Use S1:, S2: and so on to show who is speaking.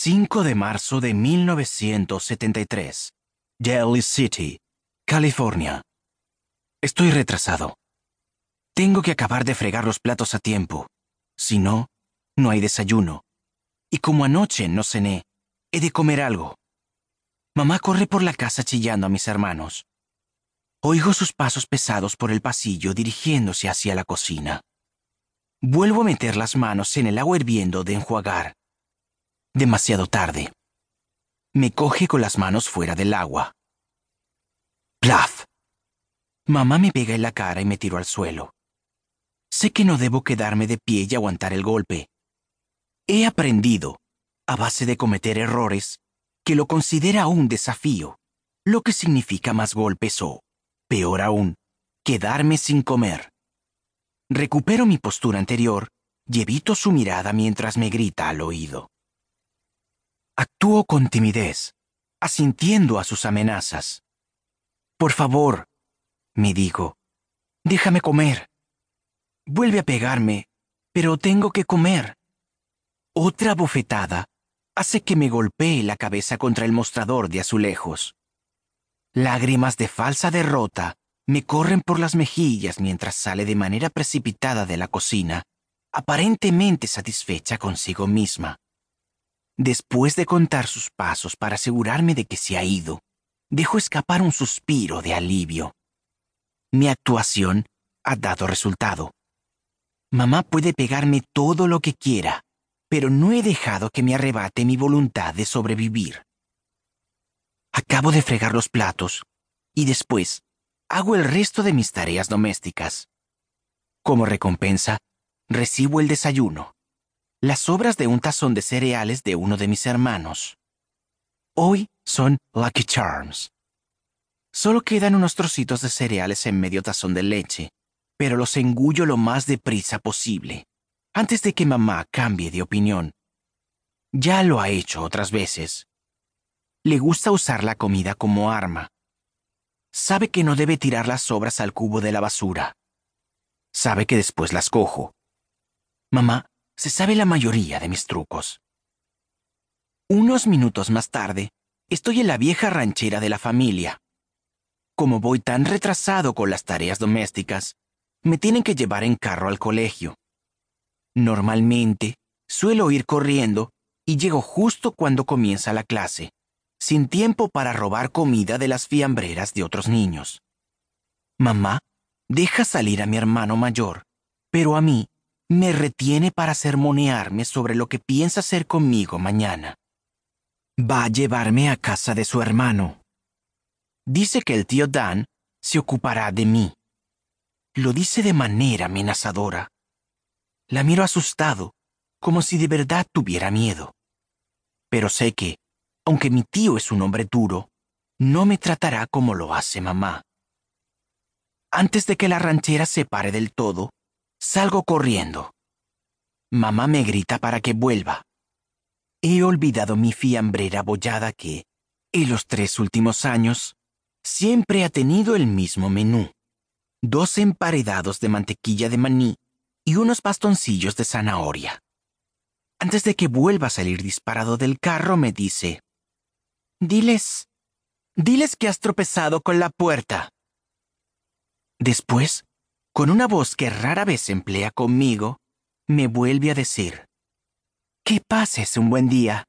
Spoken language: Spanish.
S1: 5 de marzo de 1973. Daly City, California. Estoy retrasado. Tengo que acabar de fregar los platos a tiempo. Si no, no hay desayuno. Y como anoche no cené, he de comer algo. Mamá corre por la casa chillando a mis hermanos. Oigo sus pasos pesados por el pasillo dirigiéndose hacia la cocina. Vuelvo a meter las manos en el agua hirviendo de enjuagar. Demasiado tarde. Me coge con las manos fuera del agua. ¡Plaf! Mamá me pega en la cara y me tiro al suelo. Sé que no debo quedarme de pie y aguantar el golpe. He aprendido, a base de cometer errores, que lo considera un desafío, lo que significa más golpes o, peor aún, quedarme sin comer. Recupero mi postura anterior y evito su mirada mientras me grita al oído. Actúo con timidez, asintiendo a sus amenazas. Por favor, me digo, déjame comer. Vuelve a pegarme, pero tengo que comer. Otra bofetada hace que me golpee la cabeza contra el mostrador de azulejos. Lágrimas de falsa derrota me corren por las mejillas mientras sale de manera precipitada de la cocina, aparentemente satisfecha consigo misma. Después de contar sus pasos para asegurarme de que se ha ido, dejo escapar un suspiro de alivio. Mi actuación ha dado resultado. Mamá puede pegarme todo lo que quiera, pero no he dejado que me arrebate mi voluntad de sobrevivir. Acabo de fregar los platos y después hago el resto de mis tareas domésticas. Como recompensa, recibo el desayuno las sobras de un tazón de cereales de uno de mis hermanos. Hoy son Lucky Charms. Solo quedan unos trocitos de cereales en medio tazón de leche, pero los engullo lo más deprisa posible, antes de que mamá cambie de opinión. Ya lo ha hecho otras veces. Le gusta usar la comida como arma. Sabe que no debe tirar las sobras al cubo de la basura. Sabe que después las cojo. Mamá se sabe la mayoría de mis trucos. Unos minutos más tarde, estoy en la vieja ranchera de la familia. Como voy tan retrasado con las tareas domésticas, me tienen que llevar en carro al colegio. Normalmente, suelo ir corriendo y llego justo cuando comienza la clase, sin tiempo para robar comida de las fiambreras de otros niños. Mamá deja salir a mi hermano mayor, pero a mí me retiene para sermonearme sobre lo que piensa hacer conmigo mañana. Va a llevarme a casa de su hermano. Dice que el tío Dan se ocupará de mí. Lo dice de manera amenazadora. La miro asustado, como si de verdad tuviera miedo. Pero sé que, aunque mi tío es un hombre duro, no me tratará como lo hace mamá. Antes de que la ranchera se pare del todo, Salgo corriendo. Mamá me grita para que vuelva. He olvidado mi fiambrera bollada que, en los tres últimos años, siempre ha tenido el mismo menú. Dos emparedados de mantequilla de maní y unos bastoncillos de zanahoria. Antes de que vuelva a salir disparado del carro, me dice, Diles, diles que has tropezado con la puerta. Después con una voz que rara vez emplea conmigo, me vuelve a decir, Que pases un buen día.